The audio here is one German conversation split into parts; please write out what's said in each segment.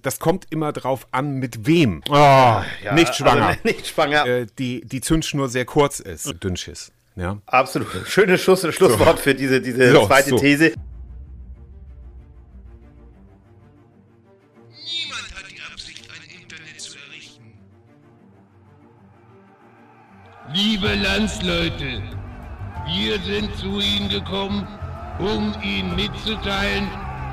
Das kommt immer drauf an, mit wem. Oh, ja, nicht schwanger. Also nicht schwanger. Äh, die, die Zündschnur sehr kurz ist. Dünnschiss. Ja. Absolut. Schönes Schluss, Schlusswort so. für diese, diese so, zweite so. These. Niemand hat die Absicht, ein Internet zu errichten. Liebe Landsleute, wir sind zu Ihnen gekommen, um Ihnen mitzuteilen,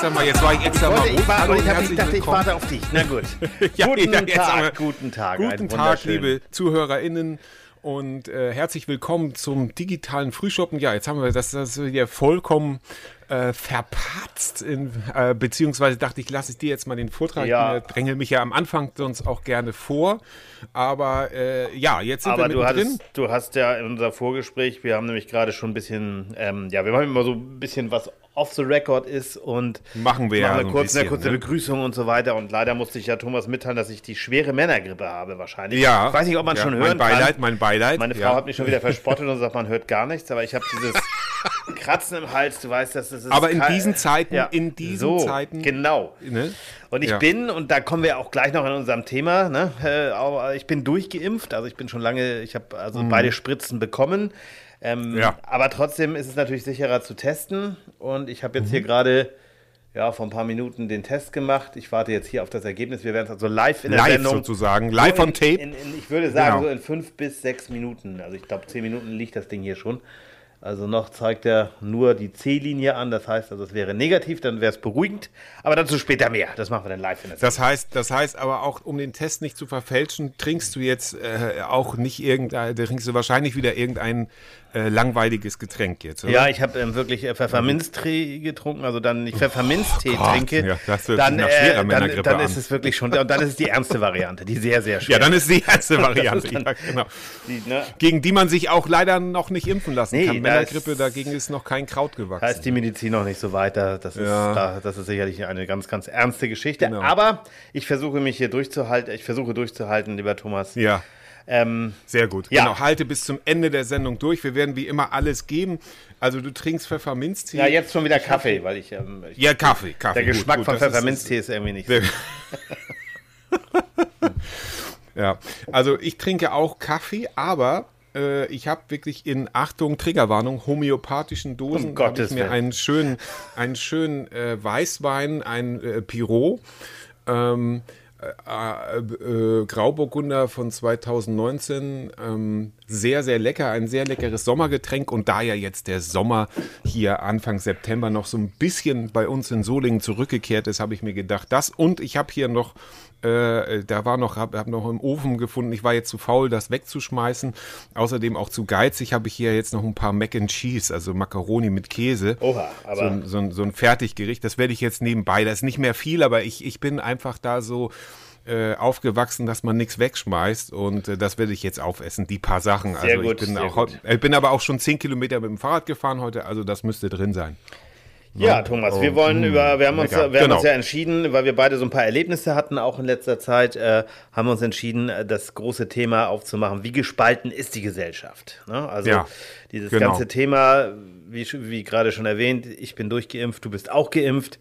Extra mal, jetzt war ich extra ich wollte, mal ich, war, ich, hab, ich dachte, ich warte auf dich. Na gut. ja, guten, ja, Tag, aber, guten Tag. Guten Tag, liebe ZuhörerInnen. Und äh, herzlich willkommen zum digitalen Frühschoppen. Ja, jetzt haben wir das, das hier vollkommen äh, verpatzt, in, äh, beziehungsweise dachte ich, lasse ich dir jetzt mal den Vortrag. Ja. Ich dränge mich ja am Anfang sonst auch gerne vor. Aber äh, ja, jetzt sind Aber wir du hattest, drin. Du hast ja in unser Vorgespräch, wir haben nämlich gerade schon ein bisschen, ähm, ja, wir haben immer so ein bisschen was off the record ist und machen wir machen ja eine, kurz, bisschen, eine kurze ne? Begrüßung und so weiter. Und leider musste ich ja Thomas mitteilen, dass ich die schwere Männergrippe habe wahrscheinlich. Ja. Ich weiß nicht, ob man ja, schon mein hören Beileid, kann. Mein Beileid, Meine Frau ja. hat mich schon wieder verspottet und sagt, man hört gar nichts. Aber ich habe dieses Kratzen im Hals. Du weißt, dass das ist. Aber in diesen Zeiten, ja, in diesen so, Zeiten, genau. Ne? Und ich Ja. bin, und da kommen wir auch gleich noch in unserem Thema, ne, äh, ich bin durchgeimpft, also ich bin schon lange, ich habe also beide Spritzen bekommen. Ähm. Ja. Aber trotzdem ist es natürlich sicherer zu testen. Und ich habe jetzt Mhm. hier gerade ja, vor ein paar Minuten den Test gemacht. Ich warte jetzt hier auf das Ergebnis. Wir werden es also live in der live Sendung. sozusagen, live So on in, tape. In, in, ich würde sagen, Genau. so in fünf bis sechs Minuten. Also ich glaube, zehn Minuten liegt das Ding hier schon. Also noch zeigt er nur die C-Linie an. Das heißt, also es wäre negativ, dann wäre es beruhigend. Aber dazu später mehr. Das machen wir dann live in der. Das heißt, das heißt aber auch, um den Test nicht zu verfälschen, trinkst du jetzt äh, auch nicht irgendein, da trinkst du wahrscheinlich wieder irgendein äh, langweiliges Getränk jetzt, oder? Ja, ich habe ähm, wirklich äh, Pfefferminztee getrunken, also dann ich Pfefferminztee Gott, trinke, ja, das dann, äh, dann, dann an. ist es wirklich schon, und dann ist es die ernste Variante, die sehr, sehr schwer Ja, dann ist die erste Variante. dann- ja, genau. die, ne, Gegen die man sich auch leider noch nicht impfen lassen Nee, kann. Männergrippe, dagegen ist noch kein Kraut gewachsen. Da ist die Medizin noch nicht so weiter. Das ist, Ja. da, das ist sicherlich eine ganz, ganz ernste Geschichte. Genau. Aber ich versuche mich hier durchzuhalten. Ich versuche durchzuhalten, lieber Thomas. ja, Ähm, sehr gut. Ja. Genau, halte bis zum Ende der Sendung durch. Wir werden wie immer alles geben. Also du trinkst Pfefferminztee. ja, jetzt schon wieder Kaffee, weil ich, ähm, ich Ja, Kaffee, Kaffee. der gut, Geschmack gut, von das ist- Pfefferminztee ist, irgendwie nicht so. Ja, also ich trinke auch Kaffee, aber äh, ich habe wirklich in Achtung Triggerwarnung homöopathischen Dosen Um habe Gottes ich mir Willen. einen schönen einen schönen äh, Weißwein, ein äh, Pirot. Ähm, äh, äh, Grauburgunder von 2019, ähm, sehr, sehr lecker, ein sehr leckeres Sommergetränk und da ja jetzt der Sommer hier Anfang September noch so ein bisschen bei uns in Solingen zurückgekehrt ist, habe ich mir gedacht, das und ich habe hier noch äh, da war noch, habe hab noch im Ofen gefunden. Ich war jetzt zu faul, das wegzuschmeißen. Außerdem auch zu geizig habe ich hier jetzt noch ein paar Mac and Cheese, also Macaroni mit Käse. Oha, aber- so, ein- so, so ein Fertiggericht. Das werde ich jetzt nebenbei. Das ist nicht mehr viel, aber ich, ich bin einfach da so äh, aufgewachsen, dass man nichts wegschmeißt und äh, das werde ich jetzt aufessen, die paar Sachen. Sehr also gut, ich bin auch, ich bin aber auch schon zehn Kilometer mit dem Fahrrad gefahren heute, also das müsste drin sein. Ja, Thomas, wir wollen über, wir haben uns, wir haben Genau. uns ja entschieden, weil wir beide so ein paar Erlebnisse hatten, auch in letzter Zeit, äh, haben wir uns entschieden, äh, das große Thema aufzumachen. Wie gespalten ist die Gesellschaft? Ne? Also Ja, dieses genau. ganze Thema, wie, wie gerade schon erwähnt, ich bin durchgeimpft, du bist auch geimpft.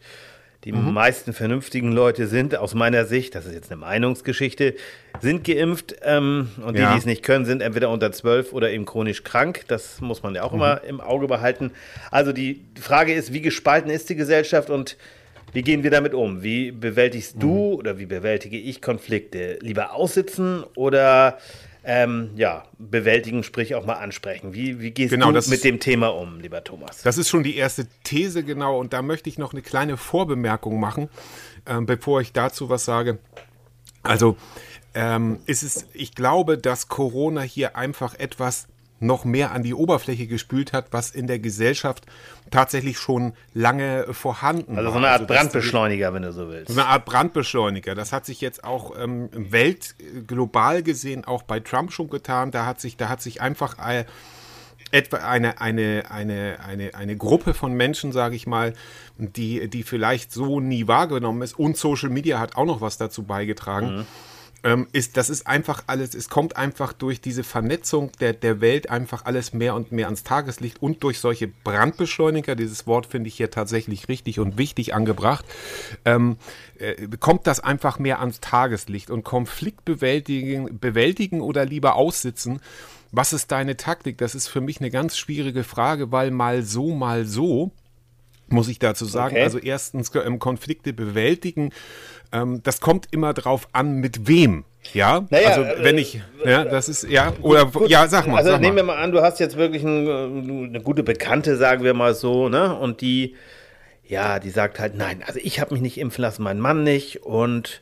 Die Mhm. meisten vernünftigen Leute sind, aus meiner Sicht, das ist jetzt eine Meinungsgeschichte, sind geimpft. Ähm, und die, Ja. die es nicht können, sind entweder unter 12 oder eben chronisch krank. Das muss man ja auch immer im Auge behalten. Also die Frage ist, wie gespalten ist die Gesellschaft und wie gehen wir damit um? Wie bewältigst du oder wie bewältige ich Konflikte? Lieber aussitzen oder ähm, ja, bewältigen, sprich auch mal ansprechen? Wie, wie gehst Genau, du mit ist- dem Thema um, lieber Thomas? Das ist schon die erste These, genau. Und da möchte ich noch eine kleine Vorbemerkung machen, ähm, bevor ich dazu was sage. Also, ähm, ist es, ich glaube, dass Corona hier einfach etwas noch mehr an die Oberfläche gespült hat, was in der Gesellschaft tatsächlich schon lange vorhanden Also war. so eine Art die- Brandbeschleuniger, wenn du so willst. so eine Art Brandbeschleuniger. Das hat sich jetzt auch ähm, Welt global gesehen auch bei Trump schon getan. Da hat sich, da hat sich einfach äh, etwa eine, eine, eine, eine, eine Gruppe von Menschen, sage ich mal, die, die vielleicht so nie wahrgenommen ist. Und Social Media hat auch noch was dazu beigetragen. Ähm, ist, das ist einfach alles, es kommt einfach durch diese Vernetzung der, der Welt einfach alles mehr und mehr ans Tageslicht und durch solche Brandbeschleuniger, dieses Wort finde ich hier tatsächlich richtig und wichtig angebracht, ähm, äh, kommt das einfach mehr ans Tageslicht und Konflikt bewältigen, bewältigen oder lieber aussitzen. Was ist deine Taktik? Das ist für mich eine ganz schwierige Frage, weil mal so, mal so muss ich dazu sagen. Okay. Also erstens ähm, Konflikte bewältigen. Ähm, das kommt immer drauf an, mit wem. Ja, Naja, also äh, wenn ich, ja, das ist ja oder ja, sag mal. Also sag nehmen wir mal an, du hast jetzt wirklich ein, äh, eine gute Bekannte, sagen wir mal so, ne? Und die, ja, die sagt halt, nein, also ich habe mich nicht impfen lassen, mein Mann nicht. Und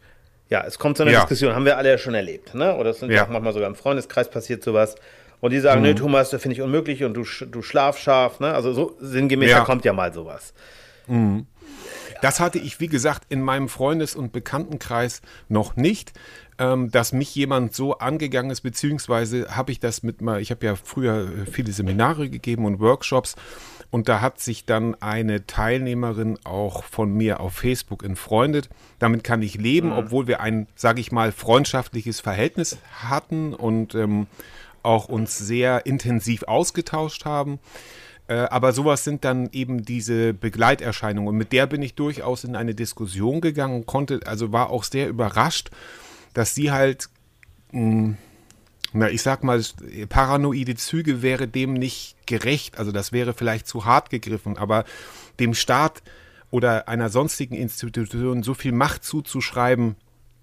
ja, es kommt zu einer Ja. Diskussion, haben wir alle ja schon erlebt, ne? Oder es sind ja manchmal sogar im Freundeskreis passiert sowas. Und die sagen, nee, Thomas, das finde ich unmöglich und du, du schlaf scharf, ne? Also so sinngemäß, Ja. da kommt ja mal sowas. Das hatte ich, wie gesagt, in meinem Freundes- und Bekanntenkreis noch nicht, ähm, dass mich jemand so angegangen ist, beziehungsweise habe ich das mit mal, ich habe ja früher viele Seminare gegeben und Workshops und da hat sich dann eine Teilnehmerin auch von mir auf Facebook entfreundet. Damit kann ich leben, obwohl wir ein, sage ich mal, freundschaftliches Verhältnis hatten und ähm, auch uns sehr intensiv ausgetauscht haben. Äh, aber sowas sind dann eben diese Begleiterscheinungen. Und mit der bin ich durchaus in eine Diskussion gegangen, konnte, also war auch sehr überrascht, dass sie halt, mh, na, ich sag mal, paranoide Züge wäre dem nicht gerecht. Also das wäre vielleicht zu hart gegriffen, aber dem Staat oder einer sonstigen Institution so viel Macht zuzuschreiben,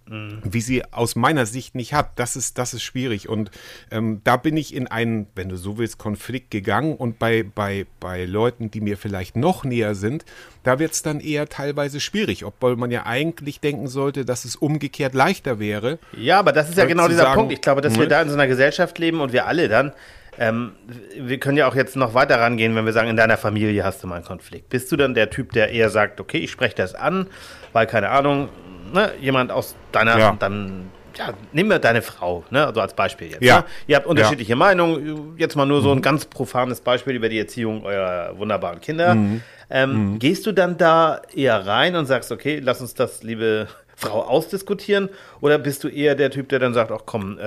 wie sie aus meiner Sicht nicht hat, das ist, das ist schwierig. Und ähm, da bin ich in einen, wenn du so willst, Konflikt gegangen. Und bei, bei, bei Leuten, die mir vielleicht noch näher sind, da wird es dann eher teilweise schwierig, obwohl man ja eigentlich denken sollte, dass es umgekehrt leichter wäre. Ja, aber das ist ja Äh, genau dieser sagen, Punkt. Ich glaube, dass wir ne? da in so einer Gesellschaft leben und wir alle dann, ähm, wir können ja auch jetzt noch weiter rangehen, wenn wir sagen, in deiner Familie hast du mal einen Konflikt. Bist du dann der Typ, der eher sagt, okay, ich spreche das an, weil, keine Ahnung, ne, jemand aus deiner, Ja. dann, ja, nimm mir deine Frau, ne, also als Beispiel jetzt. Ja. Ne? Ihr habt unterschiedliche Meinungen, jetzt mal nur so ein ganz profanes Beispiel über die Erziehung eurer wunderbaren Kinder. Ähm, Gehst du dann da eher rein und sagst, okay, lass uns das, liebe Frau, ausdiskutieren? Oder bist du eher der Typ, der dann sagt, ach komm, äh,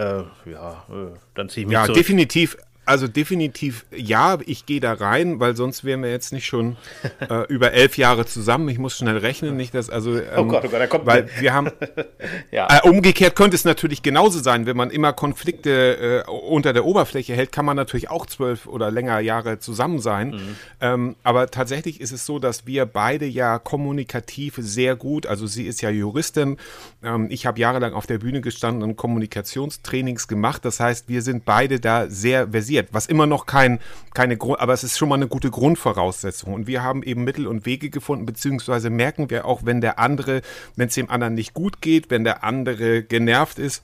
ja, äh, dann ziehe ich mich Ja, zurück? definitiv. Also definitiv ja, ich gehe da rein, weil sonst wären wir jetzt nicht schon äh, über elf Jahre zusammen. Ich muss schnell rechnen, nicht dass also ähm, Oh Gott, oh Gott, da kommt weil wir haben Ja. äh, umgekehrt könnte es natürlich genauso sein, wenn man immer Konflikte äh, unter der Oberfläche hält, kann man natürlich auch zwölf oder länger Jahre zusammen sein. Mhm. Ähm, aber tatsächlich ist es so, dass wir beide ja kommunikativ sehr gut, also sie ist ja Juristin, ähm, ich habe jahrelang auf der Bühne gestanden und Kommunikationstrainings gemacht. Das heißt, wir sind beide da sehr versiert, was immer noch kein, keine Grund, aber es ist schon mal eine gute Grundvoraussetzung. Und wir haben eben Mittel und Wege gefunden, beziehungsweise merken wir auch, wenn der andere, wenn es dem anderen nicht gut geht, wenn der andere genervt ist,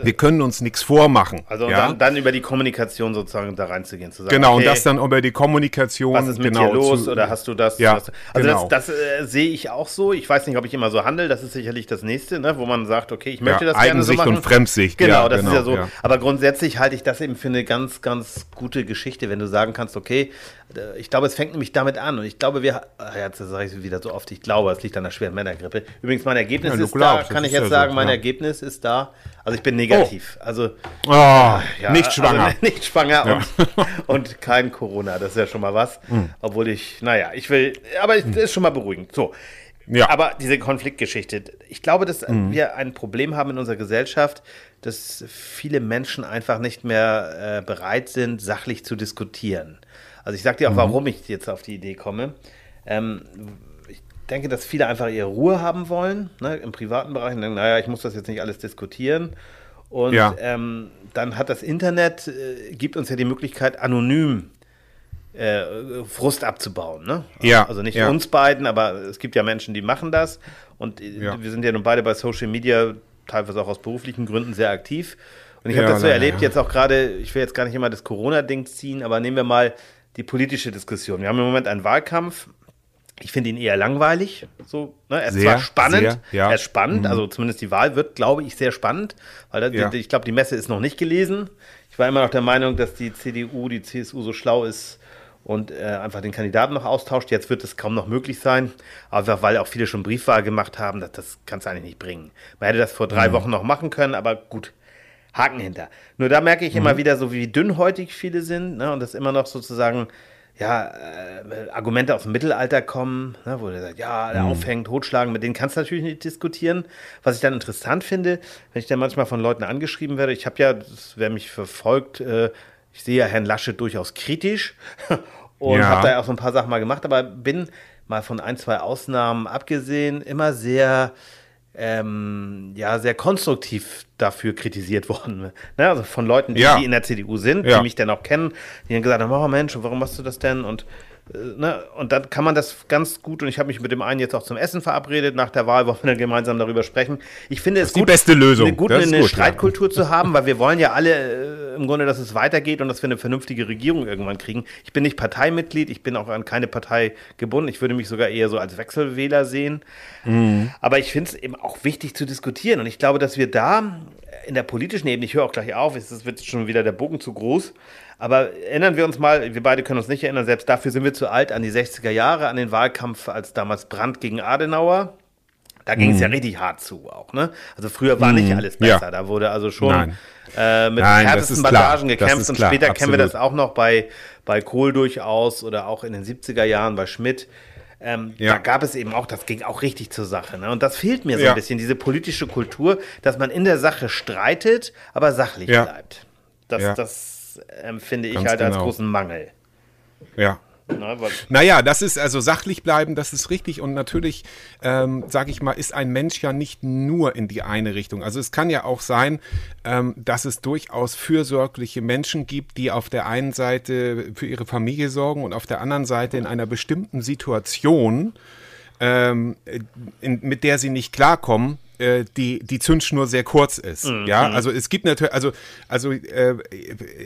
wir können uns nichts vormachen. Also ja? dann, dann über die Kommunikation sozusagen da reinzugehen, zu sagen, genau, okay, und das dann über die Kommunikation. was ist mit genau, dir los zu- oder hast du das? Ja, was, also genau. das, das äh, sehe ich auch so. Ich weiß nicht, ob ich immer so handle. Das ist sicherlich das nächste, ne, wo man sagt, okay, ich möchte Ja, das gerne so Eigensicht machen. und Fremdsicht, Genau, ja, das genau, ist ja so. ja. Aber grundsätzlich halte ich das eben für eine ganz, ganz gute Geschichte, wenn du sagen kannst, okay, ich glaube, es fängt nämlich damit an. Und ich glaube, wir, jetzt sage ich es wieder so oft, ich glaube, es liegt an der schweren Männergrippe. Übrigens, mein Ergebnis Ja, ist glaubst, da, kann ich jetzt ja so, sagen, mein ja. Ergebnis ist da. Also ich bin negativ. Also Oh, ja, nicht schwanger. Also nicht schwanger und, und kein Corona, das ist ja schon mal was. Hm. Obwohl ich, naja, ich will, aber es ist schon mal beruhigend. So. Ja. Hm. Aber diese Konfliktgeschichte, ich glaube, dass wir ein Problem haben in unserer Gesellschaft, dass viele Menschen einfach nicht mehr äh, bereit sind, sachlich zu diskutieren. Also ich sage dir auch, Mhm. warum ich jetzt auf die Idee komme. Ähm, ich denke, dass viele einfach ihre Ruhe haben wollen, ne, im privaten Bereich. Und denken, naja, ich muss das jetzt nicht alles diskutieren. Und Ja. ähm, dann hat das Internet, äh, gibt uns ja die Möglichkeit, anonym äh, Frust abzubauen. Ne? Ja, Also nicht ja. uns beiden, aber es gibt ja Menschen, die machen das. Und äh, Ja. wir sind ja nun beide bei Social Media, teilweise auch aus beruflichen Gründen, sehr aktiv. Und ich habe Ja, das so erlebt, jetzt auch gerade, ich will jetzt gar nicht immer das Corona-Ding ziehen, aber nehmen wir mal die politische Diskussion. Wir haben im Moment einen Wahlkampf. Ich finde ihn eher langweilig. So, ne? Er ist Sehr, zwar spannend, sehr, ja. Mhm. er ist spannend, also zumindest die Wahl wird, glaube ich, sehr spannend, weil da, Ja. die, ich glaube, die Messe ist noch nicht gelesen. Ich war immer noch der Meinung, dass die CDU, die CSU so schlau ist und äh, einfach den Kandidaten noch austauscht. Jetzt wird es kaum noch möglich sein, einfach weil auch viele schon Briefwahl gemacht haben. Das, das kannst du eigentlich nicht bringen. Man hätte das vor drei Mhm. Wochen noch machen können, aber gut. Haken hinter. Nur da merke ich Mhm. immer wieder so, wie dünnhäutig viele sind ne, und dass immer noch sozusagen ja, äh, Argumente aus dem Mittelalter kommen, ne, wo der sagt, ja, Mhm. der aufhängt, totschlagen, mit denen kannst du natürlich nicht diskutieren. Was ich dann interessant finde, wenn ich dann manchmal von Leuten angeschrieben werde, ich habe ja, das, wer mich verfolgt, äh, ich sehe ja Herrn Laschet durchaus kritisch und Ja. habe da auch so ein paar Sachen mal gemacht, aber bin mal von ein, zwei Ausnahmen abgesehen immer sehr ähm, ja, sehr konstruktiv dafür kritisiert worden. Ne? Also von Leuten, die, Ja. in der CDU sind, Ja. die mich dann auch kennen, die dann gesagt haben, oh Mensch, warum machst du das denn? Und, ne? und dann kann man das ganz gut, und ich habe mich mit dem einen jetzt auch zum Essen verabredet, nach der Wahl wollen wir dann gemeinsam darüber sprechen. Ich finde es die gut, beste Lösung. eine, gut, Das ist eine gut, ja. Streitkultur zu haben, weil wir wollen ja alle äh, im Grunde, dass es weitergeht und dass wir eine vernünftige Regierung irgendwann kriegen. Ich bin nicht Parteimitglied, ich bin auch an keine Partei gebunden. Ich würde mich sogar eher so als Wechselwähler sehen. Aber ich finde es eben auch wichtig zu diskutieren. Und ich glaube, dass wir da in der politischen Ebene, ich höre auch gleich auf, es wird schon wieder der Bogen zu groß. Aber erinnern wir uns mal, wir beide können uns nicht erinnern, selbst dafür sind wir zu alt, an die 60er Jahre, an den Wahlkampf als damals Brandt gegen Adenauer. Da ging es ja richtig hart zu auch, ne? Also früher war nicht alles Mhm. Ja. besser. Da wurde also schon äh, mit Nein, das härtesten klar. Bandagen Das gekämpft und später kennen wir das absolut. auch noch bei, bei Kohl durchaus oder auch in den 70er Jahren bei Schmidt. Ähm, Ja. Da gab es eben auch, das ging auch richtig zur Sache. Ne? Und das fehlt mir so Ja. ein bisschen, diese politische Kultur, dass man in der Sache streitet, aber sachlich Ja. bleibt. Das, Ja. Das empfinde ich Ganz halt als genau. großen Mangel. Ja. Naja, das ist also sachlich bleiben, das ist richtig. Und natürlich, ähm, sage ich mal, ist ein Mensch ja nicht nur in die eine Richtung. Also es kann ja auch sein, ähm, dass es durchaus fürsorgliche Menschen gibt, die auf der einen Seite für ihre Familie sorgen und auf der anderen Seite in einer bestimmten Situation, ähm, in, mit der sie nicht klarkommen, äh, die, die Zündschnur sehr kurz ist. Ja, also es gibt natürlich, also, also äh,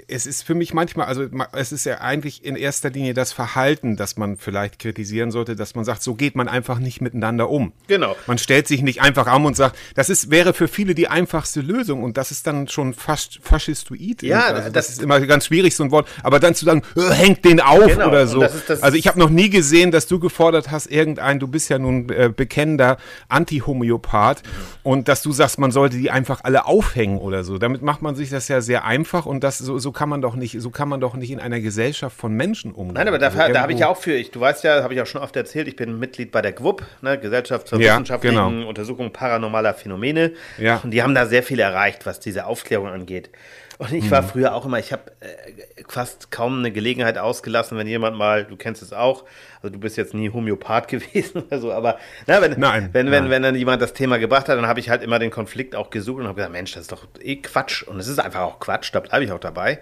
es ist für mich manchmal, also es ist ja eigentlich in erster Linie das Verhalten, das man vielleicht kritisieren sollte, dass man sagt, so geht man einfach nicht miteinander um. Genau. Man stellt sich nicht einfach an und sagt, das ist, wäre für viele die einfachste Lösung und das ist dann schon fast faschistoid. Ja, also das, das- ist immer ganz schwierig, so ein Wort. Aber dann zu sagen, äh, hängt den auf Genau, oder so. das ist das- also ich habe noch nie gesehen, dass du gefordert hast, irgendein, du bist ja nun äh, bekennender Anti-Homöopath und dass du sagst, man sollte die einfach alle aufhängen oder so. Damit macht man sich das ja sehr einfach und das so, so kann man doch nicht, so kann man doch nicht in einer Gesellschaft von Menschen umgehen. Nein, aber dafür, Also da habe ich ja auch für, ich, du weißt ja, habe ich auch schon oft erzählt, ich bin Mitglied bei der GWUP, ne, Gesellschaft zur Ja, wissenschaftlichen genau. Untersuchung paranormaler Phänomene. Ja. Und die haben da sehr viel erreicht, was diese Aufklärung angeht. Und ich Mhm. war früher auch immer, ich habe äh, fast kaum eine Gelegenheit ausgelassen, wenn jemand mal, du kennst es auch, also du bist jetzt nie Homöopath gewesen oder so, aber na, wenn, Nein, wenn, wenn, nein. wenn dann jemand das Thema gebracht hat, dann habe ich halt immer den Konflikt auch gesucht und habe gesagt, Mensch, das ist doch eh Quatsch. Und es ist einfach auch Quatsch, da bleibe ich auch dabei.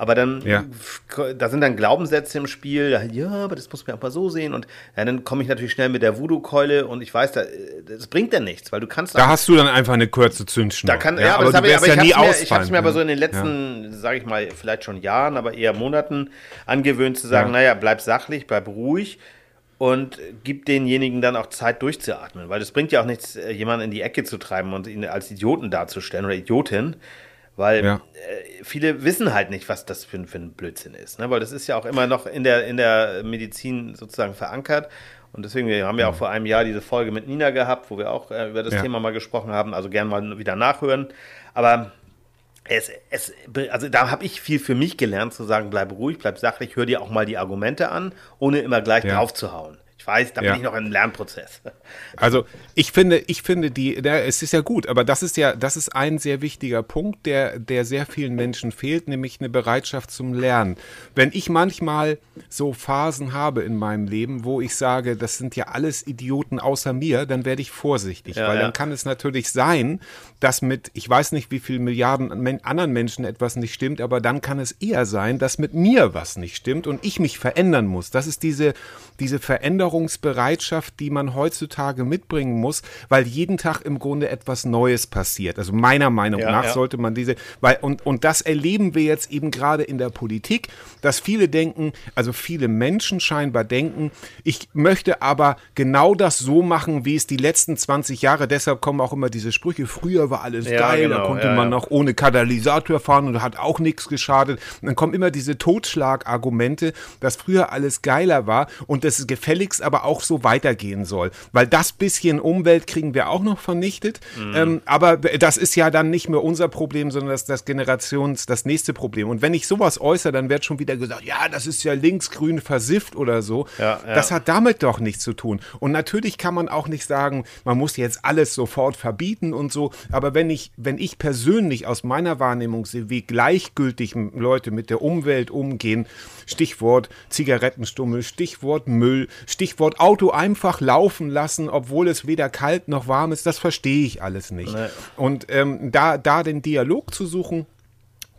Aber dann, Ja. da sind dann Glaubenssätze im Spiel, ja, aber das muss man auch mal so sehen. Und ja, dann komme ich natürlich schnell mit der Voodoo-Keule und ich weiß, da, das bringt ja nichts, weil du kannst Da hast du dann einfach eine kurze Zündschnur. da kann, ja, aber, aber das du habe ich, aber ich ja nie habe es mir, ich ausfallen. hab's mir aber ja. so in den letzten, sage ich mal, vielleicht schon Jahren, aber eher Monaten angewöhnt zu sagen, Ja. naja, bleib sachlich, bleib ruhig und gib denjenigen dann auch Zeit durchzuatmen, weil es bringt ja auch nichts, äh, jemanden in die Ecke zu treiben und ihn als Idioten darzustellen oder Idiotin, weil Ja. äh, viele wissen halt nicht, was das für, ein- für ein Blödsinn ist, ne? weil das ist ja auch immer noch in der, in der Medizin sozusagen verankert. Und deswegen, wir haben ja auch vor einem Jahr diese Folge mit Nina gehabt, wo wir auch äh, über das Ja. Thema mal gesprochen haben. Also gern mal wieder nachhören. Aber es, es, also da habe ich viel für mich gelernt, zu sagen, bleib ruhig, bleib sachlich, hör dir auch mal die Argumente an, ohne immer gleich Ja. drauf zu hauen. Ich weiß, da Ja. bin ich noch im Lernprozess. Also ich finde, ich finde die, der, es ist ja gut, aber das ist ja, das ist ein sehr wichtiger Punkt, der, der sehr vielen Menschen fehlt, nämlich eine Bereitschaft zum Lernen. Wenn ich manchmal so Phasen habe in meinem Leben, wo ich sage, das sind ja alles Idioten außer mir, dann werde ich vorsichtig, Ja, weil ja. dann kann es natürlich sein, dass mit, ich weiß nicht, wie viel Milliarden anderen Menschen etwas nicht stimmt, aber dann kann es eher sein, dass mit mir was nicht stimmt und ich mich verändern muss. Das ist diese, diese Veränderung Veränderungsbereitschaft, die man heutzutage mitbringen muss, weil jeden Tag im Grunde etwas Neues passiert. Also meiner Meinung Ja, nach ja. sollte man diese, weil, und, und das erleben wir jetzt eben gerade in der Politik, dass viele denken, also viele Menschen scheinbar denken, ich möchte aber genau das so machen, wie es die letzten 20 Jahre, deshalb kommen auch immer diese Sprüche, früher war alles Ja, geil, da genau, konnte ja, man noch ohne Katalysator fahren und hat auch nichts geschadet. Und dann kommen immer diese Totschlagargumente, dass früher alles geiler war und dass es gefälligst aber auch so weitergehen soll. Weil das bisschen Umwelt kriegen wir auch noch vernichtet. Mhm. Ähm, aber das ist ja dann nicht mehr unser Problem, sondern das, das Generations, das nächste Problem. Und wenn ich sowas äußere, dann wird schon wieder gesagt, ja, das ist ja linksgrün versifft oder so. Ja, ja. Das hat damit doch nichts zu tun. Und natürlich kann man auch nicht sagen, man muss jetzt alles sofort verbieten und so. Aber wenn ich, wenn ich persönlich aus meiner Wahrnehmung sehe, wie gleichgültig Leute mit der Umwelt umgehen, Stichwort Zigarettenstummel, Stichwort Müll, Stichwort Auto einfach laufen lassen, obwohl es weder kalt noch warm ist, das verstehe ich alles nicht. Und ähm, da, da den Dialog zu suchen,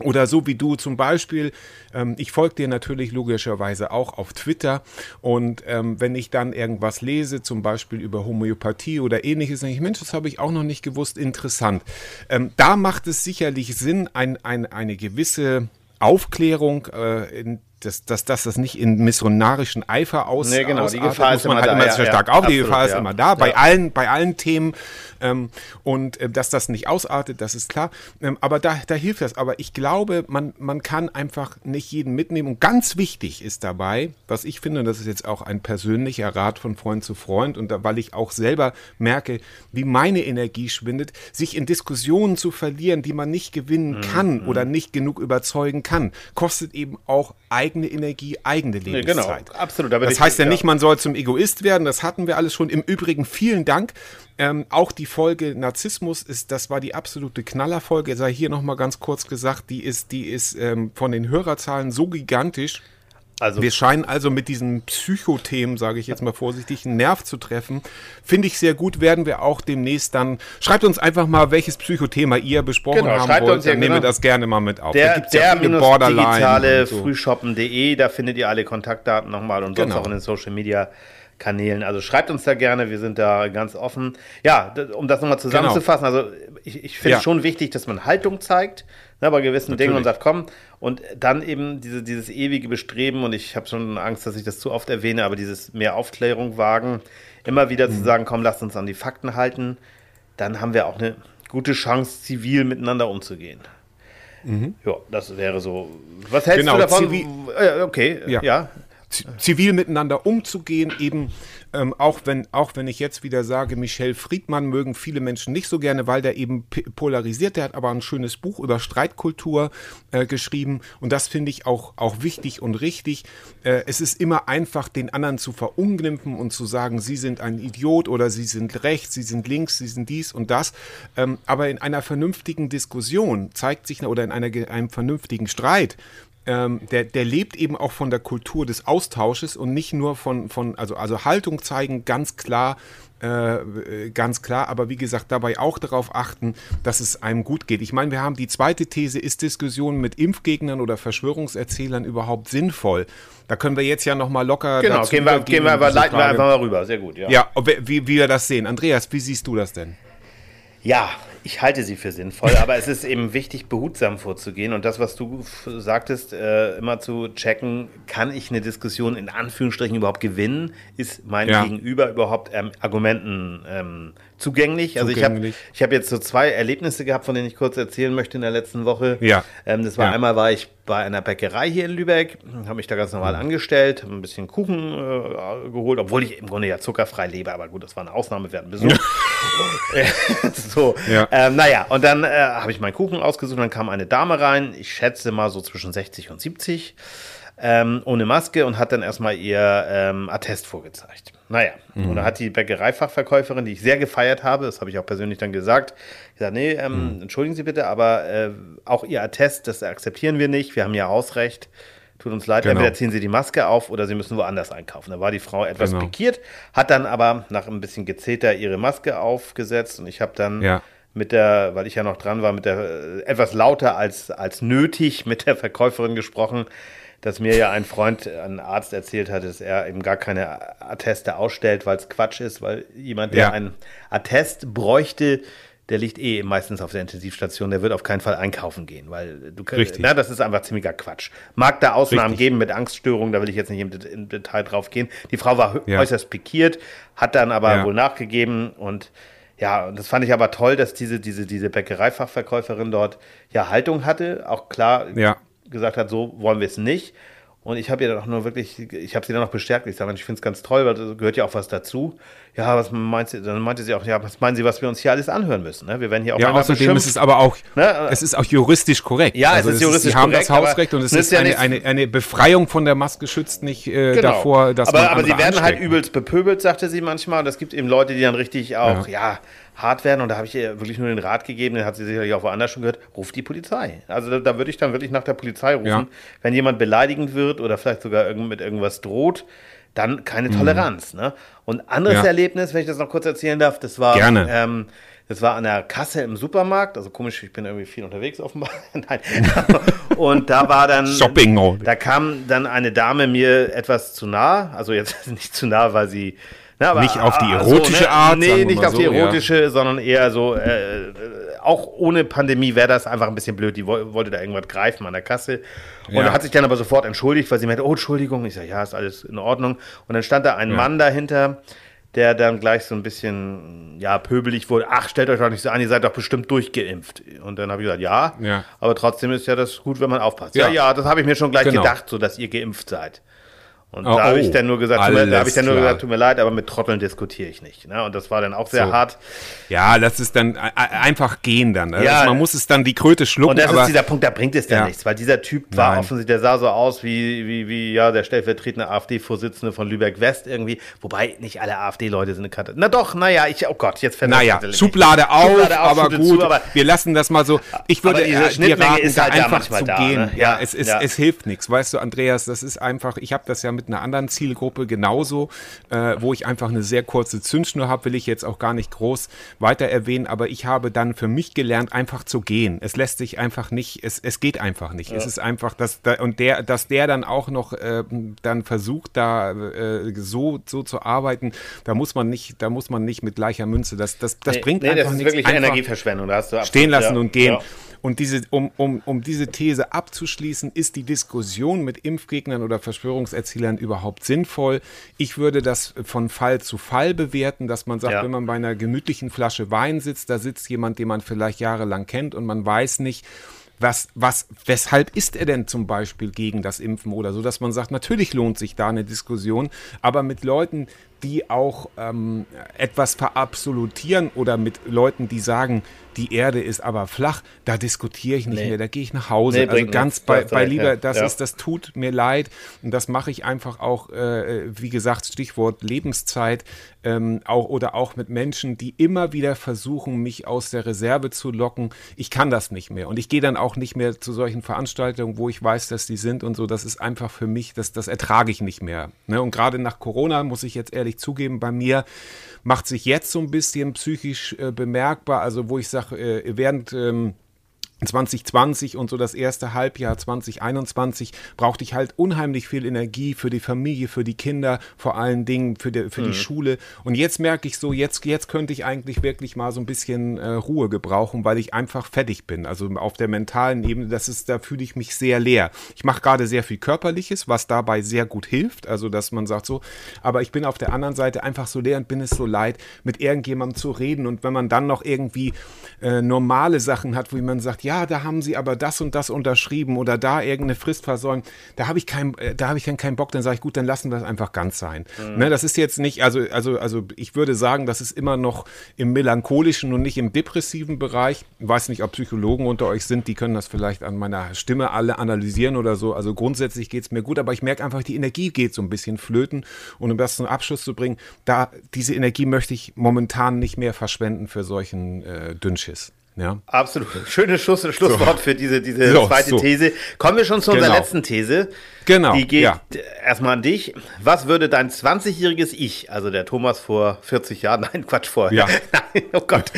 oder so wie du zum Beispiel, ähm, ich folge dir natürlich logischerweise auch auf Twitter und ähm, wenn ich dann irgendwas lese, zum Beispiel über Homöopathie oder ähnliches, denke ich, Mensch, das habe ich auch noch nicht gewusst, interessant. Ähm, da macht es sicherlich Sinn, ein, ein, eine gewisse Aufklärung äh, in dass, dass, dass das nicht in missionarischen Eifer aus, Nee, genau, die ausartet, Gefahr muss ist man immer halt da, immer ja, sehr ja, stark auf. Die Gefahr ist ja. immer da, bei Ja. allen, bei allen Themen. Ähm, und äh, dass das nicht ausartet, das ist klar. Ähm, aber da, da hilft das. Aber ich glaube, man, man kann einfach nicht jeden mitnehmen. Und ganz wichtig ist dabei, was ich finde, und das ist jetzt auch ein persönlicher Rat von Freund zu Freund, und da, weil ich auch selber merke, wie meine Energie schwindet, sich in Diskussionen zu verlieren, die man nicht gewinnen Mhm, kann oder nicht genug überzeugen kann, kostet eben auch eigene Energie, eigene Nee, Lebenszeit. genau, absolut. Das heißt ja ja. nicht, man soll zum Egoist werden, das hatten wir alles schon. Im Übrigen vielen Dank. Ähm, auch die Folge Narzissmus ist, das war die absolute Knallerfolge, sei hier nochmal ganz kurz gesagt, die ist, die ist ähm, von den Hörerzahlen so gigantisch. Also Wir scheinen also mit diesen Psychothemen, sage ich jetzt mal vorsichtig, einen Nerv zu treffen. Finde ich sehr gut, werden wir auch demnächst dann. Schreibt uns einfach mal, welches Psychothema ihr besprochen Genau, haben wollt, uns ja dann nehmen wir genau. das gerne mal mit auf. der, da gibt's ja der viele minus Borderline digitale so. frühshoppen.de, da findet ihr alle Kontaktdaten nochmal und sonst Genau. auch in den Social Media Kanälen. Also schreibt uns da gerne, wir sind da ganz offen. Ja, um das nochmal zusammenzufassen, also ich, ich finde Ja. es schon wichtig, dass man Haltung zeigt ne, bei gewissen Dingen und Natürlich. sagt, komm, und dann eben diese, dieses ewige Bestreben, und ich habe schon Angst, dass ich das zu oft erwähne, aber dieses mehr Aufklärung wagen, immer wieder Mhm. zu sagen, komm, lasst uns an die Fakten halten, dann haben wir auch eine gute Chance, zivil miteinander umzugehen. Ja, das wäre so. Was hältst Mhm. Genau, du davon? zivil- Äh, okay, ja. Ja. Zi- zivil miteinander umzugehen, eben ähm, auch wenn auch wenn ich jetzt wieder sage, Michel Friedmann mögen viele Menschen nicht so gerne, weil der eben polarisiert, der hat aber ein schönes Buch über Streitkultur äh, geschrieben und das finde ich auch auch wichtig und richtig. Äh, es ist immer einfach, den anderen zu verunglimpfen und zu sagen, sie sind ein Idiot oder sie sind rechts, sie sind links, sie sind dies und das. Ähm, aber in einer vernünftigen Diskussion zeigt sich oder in einer, einem vernünftigen Streit ähm, der, der lebt eben auch von der Kultur des Austausches und nicht nur von, von also, also Haltung zeigen, ganz klar, äh, äh, ganz klar, aber wie gesagt, dabei auch darauf achten, dass es einem gut geht. Ich meine, wir haben die zweite These, ist Diskussion mit Impfgegnern oder Verschwörungserzählern überhaupt sinnvoll? Da können wir jetzt ja nochmal locker Genau, dazu gehen wir, gehen wir diese leiten wir einfach mal rüber. Sehr gut, ja. Ja, wie, wie wir das sehen. Andreas, wie siehst du das denn? Ja, ich halte sie für sinnvoll, aber es ist eben wichtig, behutsam vorzugehen. Und das, was du sagtest, äh, immer zu checken, kann ich eine Diskussion in Anführungsstrichen überhaupt gewinnen? Ist mein Ja. Gegenüber überhaupt ähm, Argumenten ähm, zugänglich? Also ich habe Zugänglich. ich hab jetzt so zwei Erlebnisse gehabt, von denen ich kurz erzählen möchte in der letzten Woche. Ja. Ähm, das war Ja. einmal war ich bei einer Bäckerei hier in Lübeck, habe mich da ganz normal Mhm. angestellt, angestellt, habe ein bisschen Kuchen äh, geholt, obwohl ich im Grunde ja zuckerfrei lebe, aber gut, das war eine Ausnahme, wir hatten Besuch. so, Ja. ähm, naja, und dann äh, habe ich meinen Kuchen ausgesucht, dann kam eine Dame rein, ich schätze mal so zwischen 60 und 70, ähm, ohne Maske und hat dann erstmal ihr ähm, Attest vorgezeigt. Naja, und da hat die Bäckereifachverkäuferin, die ich sehr gefeiert habe, das habe ich auch persönlich dann gesagt, gesagt, nee, ähm, entschuldigen Sie bitte, aber äh, auch Ihr Attest, das akzeptieren wir nicht, wir haben ja Hausrecht. Tut uns leid, Genau. entweder ziehen Sie die Maske auf oder Sie müssen woanders einkaufen. Da war die Frau etwas Genau. pikiert, hat dann aber nach ein bisschen Gezeter ihre Maske aufgesetzt und ich habe dann Ja. mit der, weil ich ja noch dran war, mit der äh, etwas lauter als, als nötig mit der Verkäuferin gesprochen, dass mir ja ein Freund, ein Arzt erzählt hat, dass er eben gar keine Atteste ausstellt, weil es Quatsch ist, weil jemand, der Ja. ein Attest bräuchte, der liegt eh meistens auf der Intensivstation, der wird auf keinen Fall einkaufen gehen, weil du Richtig. na, das ist einfach ziemlicher Quatsch. Mag da Ausnahmen Richtig. geben mit Angststörungen, da will ich jetzt nicht im, im Detail drauf gehen. Die Frau war Ja. äußerst pikiert, hat dann aber Ja. wohl nachgegeben und ja, und das fand ich aber toll, dass diese, diese, diese Bäckereifachverkäuferin dort ja Haltung hatte, auch klar Ja. Gesagt hat, so wollen wir es nicht. Und ich habe ihr dann auch nur wirklich, ich habe sie dann noch bestärkt. Ich sage, ich finde es ganz toll, weil da gehört ja auch was dazu. Ja, was meint sie? Dann meinte sie auch, ja, was meinen Sie, was wir uns hier alles anhören müssen? Ne? Wir werden hier auch Ja, außerdem ist es aber auch, Ne? es ist auch juristisch korrekt. Ja, es ist juristisch Sie haben korrekt, das Hausrecht und es nützt ist ja eine, eine, eine Befreiung von der Maske schützt nicht äh, Genau. davor, dass aber, man aber sie werden halt ansteckt. übelst bepöbelt, sagte sie manchmal. Und es gibt eben Leute, die dann richtig auch, ja, hart werden. Und da habe ich ihr wirklich nur den Rat gegeben, den hat sie sicherlich auch woanders schon gehört, ruft die Polizei. Also da, da würde ich dann wirklich nach der Polizei rufen. Ja. Wenn jemand beleidigend wird oder vielleicht sogar irgend, mit irgendwas droht, dann keine Toleranz. Ne? Und anderes Mhm. Ja. Erlebnis, wenn ich das noch kurz erzählen darf, das war Gerne. Ähm, das war an der Kasse im Supermarkt, also komisch, ich bin irgendwie viel unterwegs offenbar. Nein. Und da war dann Shopping da kam dann eine Dame mir etwas zu nah, also jetzt nicht zu nah, weil sie na, aber, Nicht auf die ah, erotische Art, Nee, sagen wir nicht auf die so, ja. erotische, sondern eher so, äh, auch ohne Pandemie wäre das einfach ein bisschen blöd. Die woll- wollte da irgendwas greifen an der Kasse. Und Ja. hat sich dann aber sofort entschuldigt, weil sie meinte, oh, Entschuldigung. Ich sage, ja, ist alles in Ordnung. Und dann stand da ein Mann dahinter, der dann gleich so ein bisschen, ja, pöbelig wurde. Ach, stellt euch doch nicht so an, ihr seid doch bestimmt durchgeimpft. Und dann habe ich gesagt, ja, Ja. aber trotzdem ist ja das gut, wenn man aufpasst. Ja, Ja. ja, das habe ich mir schon gleich Genau. gedacht, so dass ihr geimpft seid. Und Oh, da habe oh, ich dann nur gesagt, tut mir, da habe ich dann nur klar. gesagt, tut mir leid, aber mit Trotteln diskutiere ich nicht. Ne? Und das war dann auch sehr So. hart. Ja, das ist dann äh, einfach gehen dann. Also Ja. man muss es dann die Kröte schlucken, Und das aber ist dieser Punkt, da bringt es dann Ja. nichts, weil dieser Typ war Nein. offensichtlich, der sah so aus wie, wie, wie ja, der stellvertretende AfD-Vorsitzende von Lübeck-West irgendwie. Wobei nicht alle AfD-Leute sind eine Karte. Na doch, naja, ich, oh Gott, jetzt fällt naja, Schublade auf, Schublade auf, aber gut, zu, aber wir lassen das mal so. Ich würde diese äh, dir Schnittmenge raten, ist halt da einfach zu da, gehen. ne? Ja, es, ist, ja. es hilft nichts. Weißt du, Andreas, das ist einfach, ich habe das ja mit einer anderen Zielgruppe genauso, äh, wo ich einfach eine sehr kurze Zündschnur habe, will ich jetzt auch gar nicht groß weiter erwähnen, aber ich habe dann für mich gelernt, einfach zu gehen. Es lässt sich einfach nicht, es, es geht einfach nicht. Es ist einfach, dass da, und der, dass der dann auch noch äh, dann versucht, da äh, so, so zu arbeiten, da muss man nicht, da muss man nicht mit gleicher Münze, das, das, das nee, bringt nee, einfach das ist nichts. wirklich Einfach- Energieverschwendung. Da hast du absolut- stehen lassen ja, und gehen. Ja. Und diese, um, um, um diese These abzuschließen, ist die Diskussion mit Impfgegnern oder Verschwörungserzählern überhaupt sinnvoll? Ich würde das von Fall zu Fall bewerten, dass man sagt, Ja. wenn man bei einer gemütlichen Flasche Wein sitzt, da sitzt jemand, den man vielleicht jahrelang kennt und man weiß nicht, was, was, weshalb ist er denn zum Beispiel gegen das Impfen oder so, dass man sagt, natürlich lohnt sich da eine Diskussion, aber mit Leuten, die auch ähm, etwas verabsolutieren oder mit Leuten, die sagen, die Erde ist aber flach, da diskutiere ich nicht Nee. mehr, da gehe ich nach Hause. Nee, also ganz bei, bei lieber, das Ja. ist, das tut mir leid und das mache ich einfach auch, äh, wie gesagt, Stichwort Lebenszeit, ähm, auch oder auch mit Menschen, die immer wieder versuchen, mich aus der Reserve zu locken. Ich kann das nicht mehr und ich gehe dann auch nicht mehr zu solchen Veranstaltungen, wo ich weiß, dass die sind und so. Das ist einfach für mich, das, das ertrage ich nicht mehr. Ne? Und gerade nach Corona muss ich jetzt ehrlich zugeben, bei mir macht sich jetzt so ein bisschen psychisch äh, bemerkbar, also wo ich sage, äh, während ähm, 2020 und so das erste Halbjahr 2021 brauchte ich halt unheimlich viel Energie für die Familie, für die Kinder, vor allen Dingen für die, für die Schule. Und jetzt merke ich so, jetzt, jetzt könnte ich eigentlich wirklich mal so ein bisschen äh, Ruhe gebrauchen, weil ich einfach fertig bin. Also auf der mentalen Ebene, das ist, da fühle ich mich sehr leer. Ich mache gerade sehr viel Körperliches, was dabei sehr gut hilft. Also, dass man sagt so, aber ich bin auf der anderen Seite einfach so leer und bin es so leid, mit irgendjemandem zu reden. Und wenn man dann noch irgendwie äh, normale Sachen hat, wo man sagt, ja, da haben sie aber das und das unterschrieben oder da irgendeine Frist versäumt, da habe ich keinen, äh, da habe ich dann keinen Bock, dann sage ich, gut, dann lassen wir es einfach ganz sein. Ne, das ist jetzt nicht, also, also, also ich würde sagen, das ist immer noch im melancholischen und nicht im depressiven Bereich. Ich weiß nicht, ob Psychologen unter euch sind, die können das vielleicht an meiner Stimme alle analysieren oder so. Also grundsätzlich geht es mir gut, aber ich merke einfach, die Energie geht so ein bisschen flöten. Und um das zum Abschluss zu bringen, da diese Energie möchte ich momentan nicht mehr verschwenden für solchen äh, Dünnschiss. Ja. Absolut. Schönes Schluss, Schlusswort für diese, diese So, zweite so. These. Kommen wir schon zu unserer Genau. letzten These. Genau, Die geht ja. erstmal an dich. Was würde dein 20-jähriges Ich, also der Thomas vor 40 Jahren, nein, Quatsch, vor. Ja. Nein, oh Gott.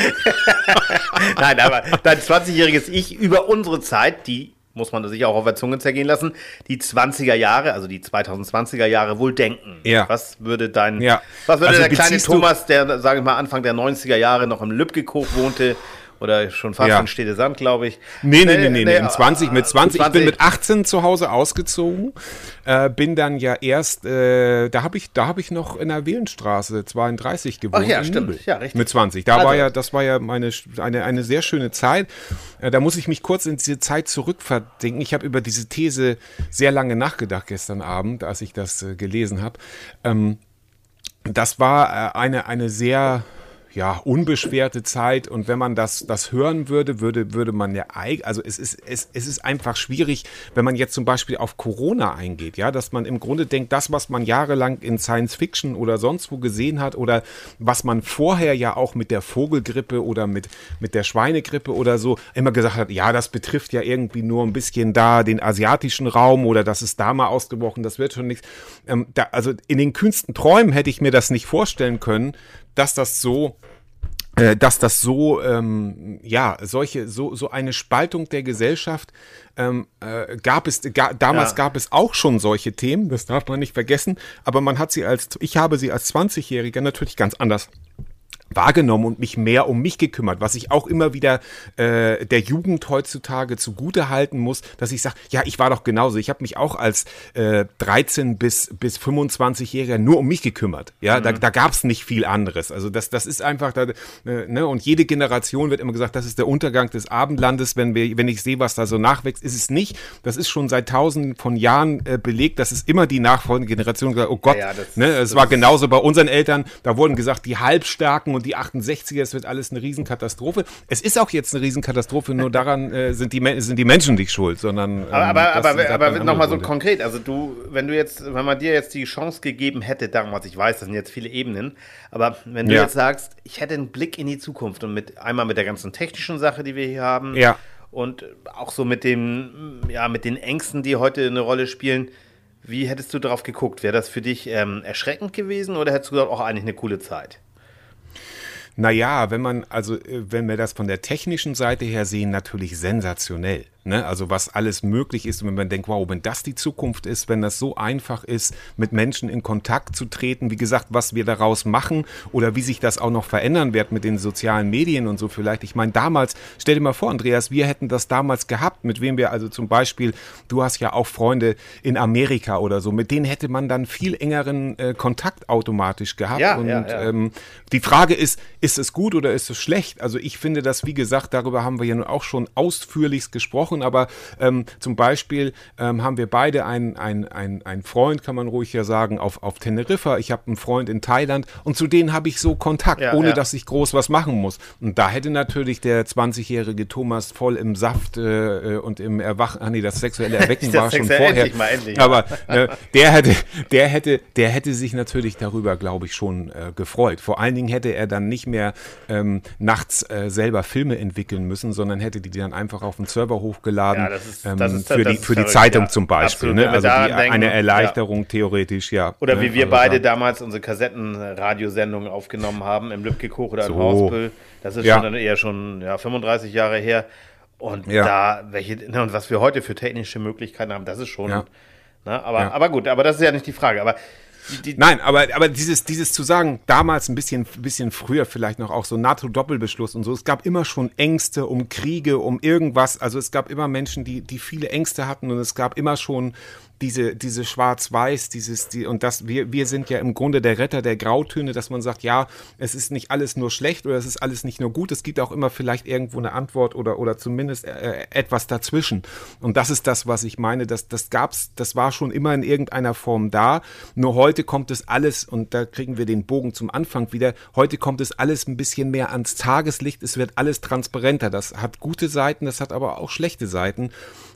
nein, aber dein 20-jähriges Ich über unsere Zeit, die muss man sich auch auf der Zunge zergehen lassen, die 20er Jahre, also die 2020er Jahre wohl denken. Ja. Was würde dein, Ja. was würde Also der kleine Thomas, der, sage ich mal, Anfang der 90er Jahre noch im Lübkekoch wohnte, oder schon fast Ja. in Stede-Sand, glaube ich. Nee, nee, nee, nee, nee. In 20, mit 20, ich 20. bin mit 18 zu Hause ausgezogen, äh, bin dann ja erst, äh, da habe ich, da habe ich noch in der Wählenstraße 32 gewohnt. Ach ja, stimmt. Nübel. Ja, richtig. Mit 20. Da Also- war ja, das war ja meine, eine, eine sehr schöne Zeit. Äh, da muss ich mich kurz in diese Zeit zurückverdenken. Ich habe über diese These sehr lange nachgedacht gestern Abend, als ich das äh, gelesen habe. Ähm, das war äh, eine, eine sehr ja, unbeschwerte Zeit und wenn man das, das hören würde, würde, würde man ja, eig- also es ist, es, es ist einfach schwierig, wenn man jetzt zum Beispiel auf Corona eingeht, ja, dass man im Grunde denkt, das, was man jahrelang in Science Fiction oder sonst wo gesehen hat oder was man vorher ja auch mit der Vogelgrippe oder mit, mit der Schweinegrippe oder so immer gesagt hat, ja, das betrifft ja irgendwie nur ein bisschen da den asiatischen Raum oder das ist da mal ausgebrochen, das wird schon nichts. Ähm, da, also in den kühnsten Träumen hätte ich mir das nicht vorstellen können, dass das so äh, dass das so ähm, ja solche so so eine Spaltung der Gesellschaft ähm, äh, gab es ga, damals Ja. gab es auch schon solche Themen das darf man nicht vergessen aber man hat sie als ich habe sie als 20-Jähriger natürlich ganz anders wahrgenommen und mich mehr um mich gekümmert, was ich auch immer wieder äh, der Jugend heutzutage zugute halten muss, dass ich sage, ja, ich war doch genauso. Ich habe mich auch als äh, 13 bis bis 25-Jähriger nur um mich gekümmert. Ja, da, da gab es nicht viel anderes. Also das das ist einfach da, äh, ne und jede Generation wird immer gesagt, das ist der Untergang des Abendlandes, wenn wir wenn ich sehe, was da so nachwächst, ist es nicht. Das ist schon seit tausenden von Jahren äh, belegt, dass es immer die nachfolgende Generation gesagt, oh Gott, Ja, das- ne, es war genauso bei unseren Eltern, da wurden gesagt, die Halbstarken und die 68er, es wird alles eine Riesenkatastrophe. Es ist auch jetzt eine Riesenkatastrophe, nur daran äh, sind, die, sind die Menschen nicht schuld, sondern. ähm, Aber, aber, aber, aber nochmal so konkret, also du, wenn du jetzt, wenn man dir jetzt die Chance gegeben hätte damals, ich weiß, das sind jetzt viele Ebenen, aber wenn du Ja. jetzt sagst, ich hätte einen Blick in die Zukunft und mit einmal mit der ganzen technischen Sache, die wir hier haben, Ja. und auch so mit den, ja, mit den Ängsten, die heute eine Rolle spielen, wie hättest du darauf geguckt? Wäre das für dich ähm, erschreckend gewesen oder hättest du gesagt, auch eigentlich eine coole Zeit? Naja, wenn man, also äh, wenn wir das von der technischen Seite her sehen, natürlich sensationell. Ne? Also was alles möglich ist und wenn man denkt, wow, wenn das die Zukunft ist, wenn das so einfach ist, mit Menschen in Kontakt zu treten, wie gesagt, was wir daraus machen oder wie sich das auch noch verändern wird mit den sozialen Medien und so vielleicht. Ich meine, damals, stell dir mal vor, Andreas, wir hätten das damals gehabt, mit wem wir also zum Beispiel, du hast ja auch Freunde in Amerika oder so, mit denen hätte man dann viel engeren äh, Kontakt automatisch gehabt. Ja, und ja, ja. Ähm, die Frage ist, ist es gut oder ist es schlecht? Also ich finde das, wie gesagt, darüber haben wir ja nun auch schon ausführlichst gesprochen, aber ähm, zum Beispiel ähm, haben wir beide einen ein, ein Freund, kann man ruhig ja sagen, auf, auf Teneriffa. Ich habe einen Freund in Thailand und zu denen habe ich so Kontakt, Ja, ohne ja. dass ich groß was machen muss. Und da hätte natürlich der 20-jährige Thomas voll im Saft äh, und im Erwachen, ah nee, das sexuelle Erwecken war schon vorher. endlich mal, endlich. Aber äh, der hätte, der hätte, der hätte sich natürlich darüber, glaube ich, schon äh, gefreut. Vor allen Dingen hätte er dann nicht mehr ähm, nachts äh, selber Filme entwickeln müssen, sondern hätte die dann einfach auf den Server hochgeladen Ja, das ist- ähm, das ist- für das die ist für die Zeitung ja. zum Beispiel. Absolut, Ne? Also die, eine ja. Erleichterung theoretisch, ja. Oder ne? wie wir Also beide da- damals unsere Kassettenradiosendungen aufgenommen haben im Lübkekoch oder in So. Horspel. Das ist Ja. schon dann eher schon ja, 35 Jahre her. Und Ja. da, welche, ne, und was wir heute für technische Möglichkeiten haben, das ist schon. Ja. Ne, aber, Ja. aber gut, aber das ist ja nicht die Frage. Aber die, Nein, aber, aber dieses, dieses zu sagen, damals ein bisschen, bisschen früher vielleicht noch auch so NATO-Doppelbeschluss und so, es gab immer schon Ängste um Kriege, um irgendwas. Also es gab immer Menschen, die, die viele Ängste hatten und es gab immer schon diese, diese Schwarz-Weiß, dieses, die, und das, wir, wir sind ja im Grunde der Retter der Grautöne, dass man sagt, ja, es ist nicht alles nur schlecht oder es ist alles nicht nur gut, es gibt auch immer vielleicht irgendwo eine Antwort oder, oder zumindest äh, etwas dazwischen. Und das ist das, was ich meine, das, das gab's, das war schon immer in irgendeiner Form da. Nur heute kommt es alles, und da kriegen wir den Bogen zum Anfang wieder, heute kommt es alles ein bisschen mehr ans Tageslicht, es wird alles transparenter. Das hat gute Seiten, das hat aber auch schlechte Seiten.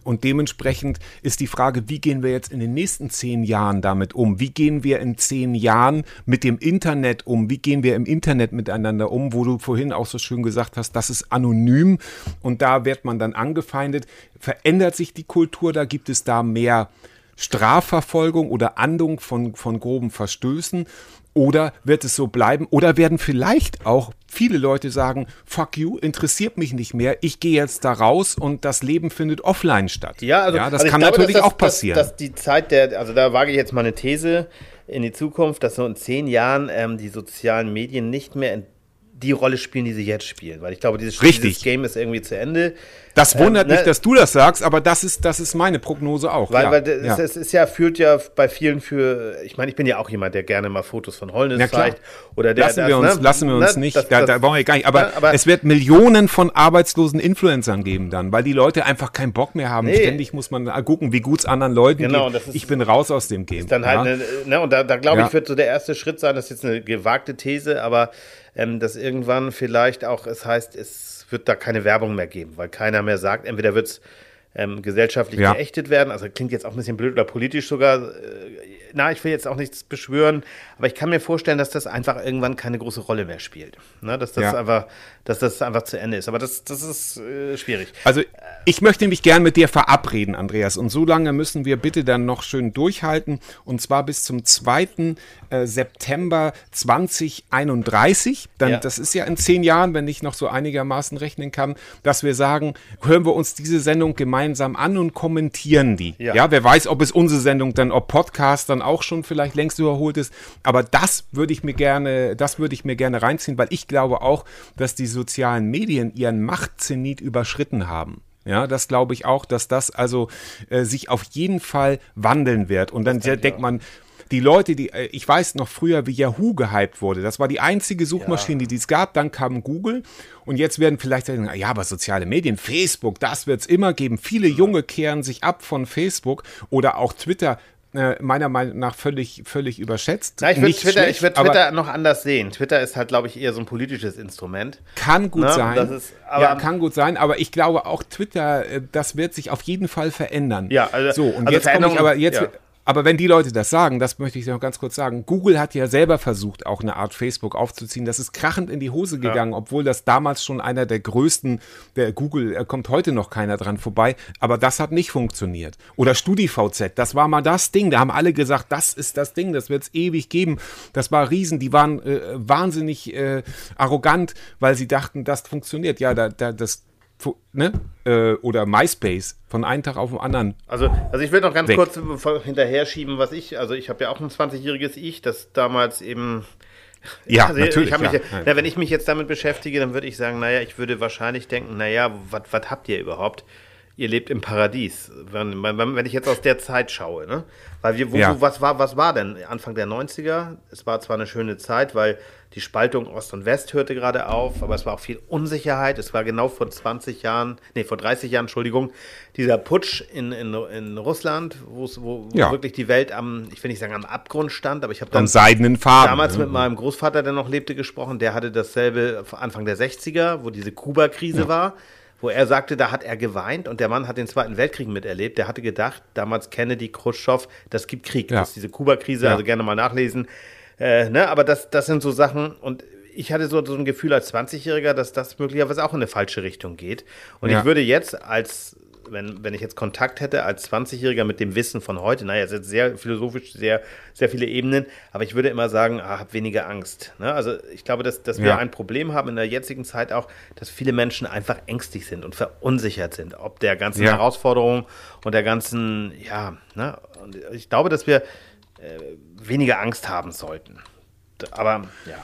Und dementsprechend ist die Frage, wie gehen wir jetzt in den nächsten zehn Jahren damit um? Wie gehen wir in zehn Jahren mit dem Internet um? Wie gehen wir im Internet miteinander um, wo du vorhin auch so schön gesagt hast, das ist anonym und da wird man dann angefeindet. Verändert sich die Kultur, da gibt es da mehr Strafverfolgung oder Ahndung von, von groben Verstößen? Oder wird es so bleiben? Oder werden vielleicht auch viele Leute sagen, fuck you, interessiert mich nicht mehr, ich gehe jetzt da raus und das Leben findet offline statt. Ja, also, das also kann glaube, natürlich das, auch passieren. Dass, dass die Zeit der, also da wage ich jetzt mal eine These in die Zukunft, dass so in zehn Jahren ähm, die sozialen Medien nicht mehr in die Rolle spielen, die sie jetzt spielen. Weil ich glaube, dieses, Richtig. dieses Game ist irgendwie zu Ende. Das wundert Ähm, ne? mich, dass du das sagst, aber das ist, das ist meine Prognose auch. Weil, ja, weil das, ja. es ist ja, führt ja bei vielen für, ich meine, ich bin ja auch jemand, der gerne mal Fotos von Holness Ja, zeigt. Oder der, lassen das, wir uns, ne? lassen wir uns Ne? nicht, Das- da, da wollen wir gar nicht, aber, Ja, aber- es wird Millionen von arbeitslosen Influencern geben dann, weil die Leute einfach keinen Bock mehr haben. Nee. Ständig muss man gucken, wie gut es anderen Leuten Genau, geht. ist- ich bin raus aus dem Game. dann halt, eine, ne, und da, da glaube ich, wird so der erste Schritt sein, das ist jetzt eine gewagte These, aber ähm, dass irgendwann vielleicht auch, es heißt, es wird da keine Werbung mehr geben, weil keiner mehr sagt, entweder wird es ähm, gesellschaftlich Ja. geächtet werden, also klingt jetzt auch ein bisschen blöd oder politisch sogar, äh, na, ich will jetzt auch nichts beschwören, aber ich kann mir vorstellen, dass das einfach irgendwann keine große Rolle mehr spielt. Ne? Dass das Ja. einfach, dass das einfach zu Ende ist. Aber das, das ist äh, schwierig. Also ich möchte mich gern mit dir verabreden, Andreas. Und so lange müssen wir bitte dann noch schön durchhalten. Und zwar bis zum 2. äh, September 2031. Dann, Ja. Das ist ja in zehn Jahren, wenn ich noch so einigermaßen rechnen kann, dass wir sagen, hören wir uns diese Sendung gemeinsam an und kommentieren die. Ja. Ja, wer weiß, ob es unsere Sendung dann, ob Podcast dann auch schon vielleicht längst überholt ist. Aber das würde ich mir gerne, das würde ich mir gerne reinziehen, weil ich glaube auch, dass die sozialen Medien ihren Machtzenit überschritten haben. Ja, das glaube ich auch, dass das also äh, sich auf jeden Fall wandeln wird. Und dann denkt man, die Leute, die, äh, ich weiß noch früher, wie Yahoo gehypt wurde. Das war die einzige Suchmaschine, die es gab. Dann kam Google. Und jetzt werden vielleicht sagen, ja, aber soziale Medien, Facebook, das wird es immer geben. Viele Junge kehren sich ab von Facebook oder auch Twitter. Äh, Meiner Meinung nach völlig, völlig überschätzt. Na, ich würde Twitter, schlecht, ich würd Twitter noch anders sehen. Twitter ist halt, glaube ich, eher so ein politisches Instrument. Kann gut Na, sein. ist- ja, kann gut sein, aber ich glaube auch Twitter, äh, das wird sich auf jeden Fall verändern. Ja, also- so und also jetzt komme ich aber jetzt ja. Aber wenn die Leute das sagen, das möchte ich noch ganz kurz sagen. Google hat ja selber versucht, auch eine Art Facebook aufzuziehen. Das ist krachend in die Hose gegangen, obwohl das damals schon einer der größten, der Google, äh, kommt heute noch keiner dran vorbei, aber das hat nicht funktioniert. Oder StudiVZ, das war mal das Ding. Da haben alle gesagt, das ist das Ding, das wird es ewig geben. Das war riesen, die waren äh, wahnsinnig äh, arrogant, weil sie dachten, das funktioniert. Ja, da, da, das Ne? Äh, oder MySpace von einem Tag auf den anderen. Also, also ich will noch ganz Weg. kurz hinterher schieben, was ich, also ich habe ja auch ein 20-jähriges Ich, das damals eben Ja, Also natürlich. Ich mich, ja. na, wenn ich mich jetzt damit beschäftige, dann würde ich sagen, naja, ich würde wahrscheinlich denken, naja, was habt ihr überhaupt? Ihr lebt im Paradies. Wenn, wenn, wenn ich jetzt aus der Zeit schaue, ne? Weil wir, wo, Ja. was, war, was war denn Anfang der 90er? Es war zwar eine schöne Zeit, weil die Spaltung Ost und West hörte gerade auf, aber es war auch viel Unsicherheit. Es war genau vor 20 Jahren, nee, vor 30 Jahren, Entschuldigung, dieser Putsch in, in, in Russland, wo, wo Ja. wirklich die Welt am, ich will nicht sagen am Abgrund stand, aber ich habe dann seidenen Faden. damals ne? mit meinem Großvater, der noch lebte, gesprochen. Der hatte dasselbe Anfang der 60er, wo diese Kuba-Krise war, wo er sagte, da hat er geweint und der Mann hat den Zweiten Weltkrieg miterlebt. Der hatte gedacht, damals Kennedy, Khrushchev, das gibt Krieg. Ja. Das ist diese Kuba-Krise, Ja. also gerne mal nachlesen. Äh, ne? Aber das, das sind so Sachen und ich hatte so, so ein Gefühl als 20-Jähriger, dass das möglicherweise auch in eine falsche Richtung geht. Und Ja. ich würde jetzt als wenn, wenn ich jetzt Kontakt hätte als 20-Jähriger mit dem Wissen von heute, naja, es ist jetzt sehr philosophisch, sehr, sehr viele Ebenen, aber ich würde immer sagen, ah, hab weniger Angst. Ne? Also ich glaube, dass, dass wir Ja. ein Problem haben in der jetzigen Zeit auch, dass viele Menschen einfach ängstlich sind und verunsichert sind, ob der ganzen Ja. Herausforderung und der ganzen, ja, ne? und ich glaube, dass wir äh, weniger Angst haben sollten. Aber ja.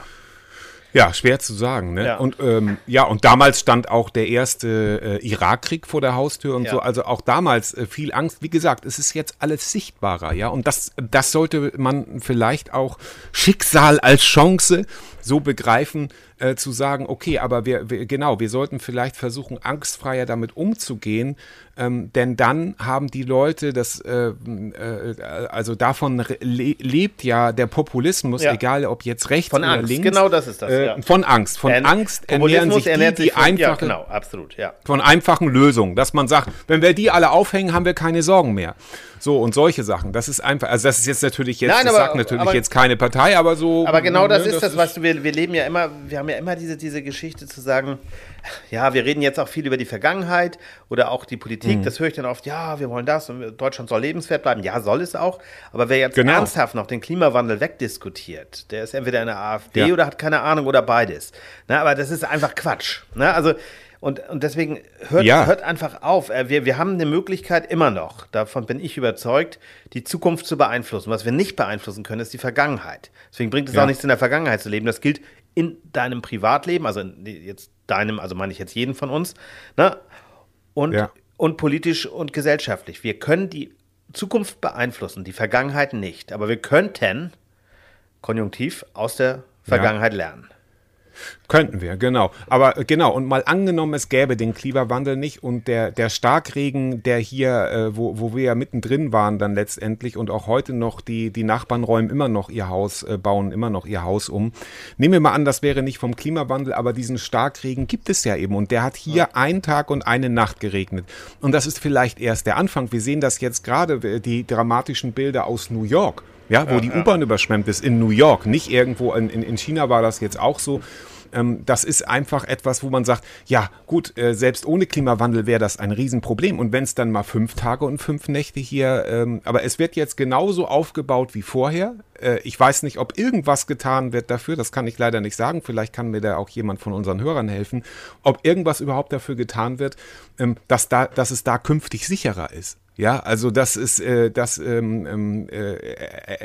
Ja, schwer zu sagen. Ne? Ja. Und ähm, ja, und damals stand auch der erste äh, Irakkrieg vor der Haustür und Ja. so. Also auch damals äh, viel Angst. Wie gesagt, es ist jetzt alles sichtbarer, ja. Und das, das sollte man vielleicht auch Schicksal als Chance so begreifen, äh, zu sagen, okay, aber wir, wir genau, wir sollten vielleicht versuchen, angstfreier damit umzugehen, ähm, denn dann haben die Leute das, äh, äh, also davon le lebt ja der Populismus, Ja. egal ob jetzt rechts Von oder Angst, links. genau das ist das, Äh, ja. Von Angst, von Ern- Angst ernähren sich die, ernährt die von- Ja, einfache, genau, absolut, ja. von einfachen Lösungen, dass man sagt, wenn wir die alle aufhängen, haben wir keine Sorgen mehr. So und solche Sachen. Das ist einfach, also das ist jetzt natürlich jetzt, Nein, das aber- sagt natürlich aber- jetzt keine Partei, aber so. Aber genau das ne, ist das, was wir, wir, wir leben ja immer, wir haben ja immer diese, diese Geschichte zu sagen, ja, wir reden jetzt auch viel über die Vergangenheit oder auch die Politik. Mhm. Das höre ich dann oft, ja, wir wollen das und Deutschland soll lebenswert bleiben. Ja, soll es auch. Aber wer jetzt Genau. ernsthaft noch den Klimawandel wegdiskutiert, der ist entweder in der AfD Ja. oder hat keine Ahnung oder beides. Na, aber das ist einfach Quatsch. Na, also, und, und deswegen hört, Ja. hört einfach auf. Äh, Wir, wir haben eine Möglichkeit immer noch, davon bin ich überzeugt, die Zukunft zu beeinflussen. Was wir nicht beeinflussen können, ist die Vergangenheit. Deswegen bringt es Ja. auch nichts, in der Vergangenheit zu leben. Das gilt in deinem Privatleben, also in, jetzt deinem, also meine ich jetzt jeden von uns, ne? und, Ja. und politisch und gesellschaftlich. Wir können die Zukunft beeinflussen, die Vergangenheit nicht. Aber wir könnten, konjunktiv, aus der Vergangenheit lernen. Könnten wir, genau. Aber genau, und mal angenommen, es gäbe den Klimawandel nicht und der, der Starkregen, der hier, äh, wo, wo wir ja mittendrin waren dann letztendlich und auch heute noch, die, die Nachbarn räumen immer noch ihr Haus, äh, bauen immer noch ihr Haus um. Nehmen wir mal an, das wäre nicht vom Klimawandel, aber diesen Starkregen gibt es ja eben und der hat hier einen Tag und eine Nacht geregnet. Und das ist vielleicht erst der Anfang. Wir sehen das jetzt gerade, äh, die dramatischen Bilder aus New York. Ja, wo die U-Bahn überschwemmt ist in New York, nicht irgendwo in, in, in China war das jetzt auch so. Ähm, das ist einfach etwas, wo man sagt, ja gut, äh, selbst ohne Klimawandel wäre das ein Riesenproblem. Und wenn es dann mal fünf Tage und fünf Nächte hier, ähm, aber es wird jetzt genauso aufgebaut wie vorher. Äh, ich weiß nicht, ob irgendwas getan wird dafür, das kann ich leider nicht sagen. Vielleicht kann mir da auch jemand von unseren Hörern helfen, ob irgendwas überhaupt dafür getan wird, ähm, dass, da, dass es da künftig sicherer ist. Ja, also das ist, äh, das, ähm, ähm, äh,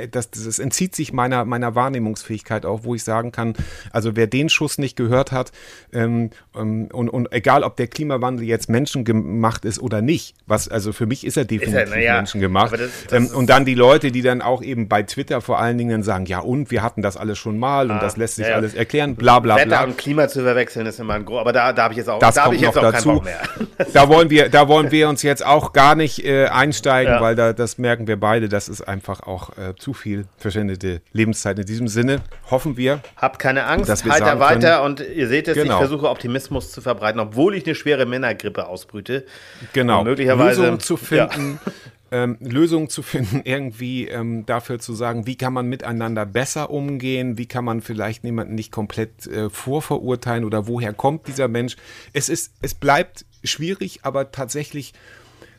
äh, das, das entzieht sich meiner, meiner Wahrnehmungsfähigkeit auch, wo ich sagen kann, also wer den Schuss nicht gehört hat, ähm, ähm, und, und egal ob der Klimawandel jetzt menschengemacht ist oder nicht, was, also für mich ist er definitiv na ja, menschengemacht. das- das ähm, ist- und dann die Leute, die dann auch eben bei Twitter vor allen Dingen sagen, ja und, wir hatten das alles schon mal und das lässt sich Ah, ja, alles erklären, bla bla Wetter bla. und Klima zu verwechseln ist immer ein groß, aber da, da habe ich jetzt auch, Das da kommt ich jetzt noch auch dazu. keinen Bock mehr. Da wollen wir, da wollen wir uns jetzt auch gar nicht äh, einsteigen, Ja. weil da, das merken wir beide, das ist einfach auch äh, zu viel verschwendete Lebenszeit. In diesem Sinne hoffen wir, Habt keine Angst, Dass wir halt da sagen weiter und ihr seht es, ich Genau. versuche Optimismus zu verbreiten, obwohl ich eine schwere Männergrippe ausbrüte. genau, Und möglicherweise Lösungen zu ja. finden, ähm, Lösungen zu finden, irgendwie ähm, dafür zu sagen, wie kann man miteinander besser umgehen, wie kann man vielleicht jemanden nicht komplett äh, vorverurteilen oder woher kommt dieser Mensch. Es ist, es bleibt schwierig, aber tatsächlich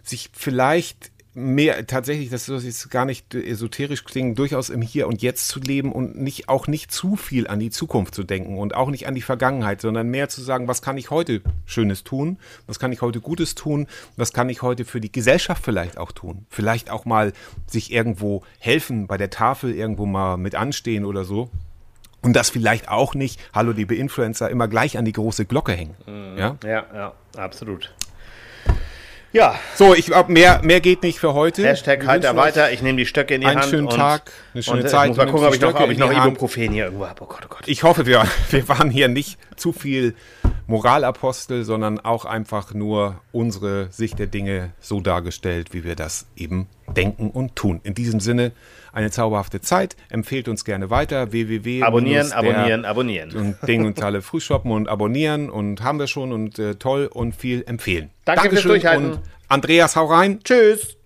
sich vielleicht mehr tatsächlich, das soll jetzt gar nicht esoterisch klingen, durchaus im Hier und Jetzt zu leben und nicht auch nicht zu viel an die Zukunft zu denken und auch nicht an die Vergangenheit, sondern mehr zu sagen, was kann ich heute Schönes tun, was kann ich heute Gutes tun, was kann ich heute für die Gesellschaft vielleicht auch tun, vielleicht auch mal sich irgendwo helfen, bei der Tafel irgendwo mal mit anstehen oder so. Und das vielleicht auch nicht, hallo liebe Influencer, immer gleich an die große Glocke hängen. Ja? Ja, ja, absolut. Ja, So, ich glaube, mehr, mehr geht nicht für heute. Hashtag halt da weiter, ich nehme die Stöcke in die einen Hand. schönen und, Tag, eine schöne und Zeit. Ich muss mal gucken, ob ich noch, ob ich noch. Ibuprofen hier irgendwo habe. Oh Gott, oh Gott. Ich hoffe, wir, wir waren hier nicht zu viel Moralapostel, sondern auch einfach nur unsere Sicht der Dinge so dargestellt, wie wir das eben denken und tun. In diesem Sinne eine zauberhafte Zeit. Empfehlt uns gerne weiter. www. Abonnieren, abonnieren, abonnieren. Und Ding und alle Frühshoppen und abonnieren und haben wir schon und äh, toll und viel empfehlen. Danke fürs Dankeschön Durchhalten. und Andreas, hau rein. Tschüss.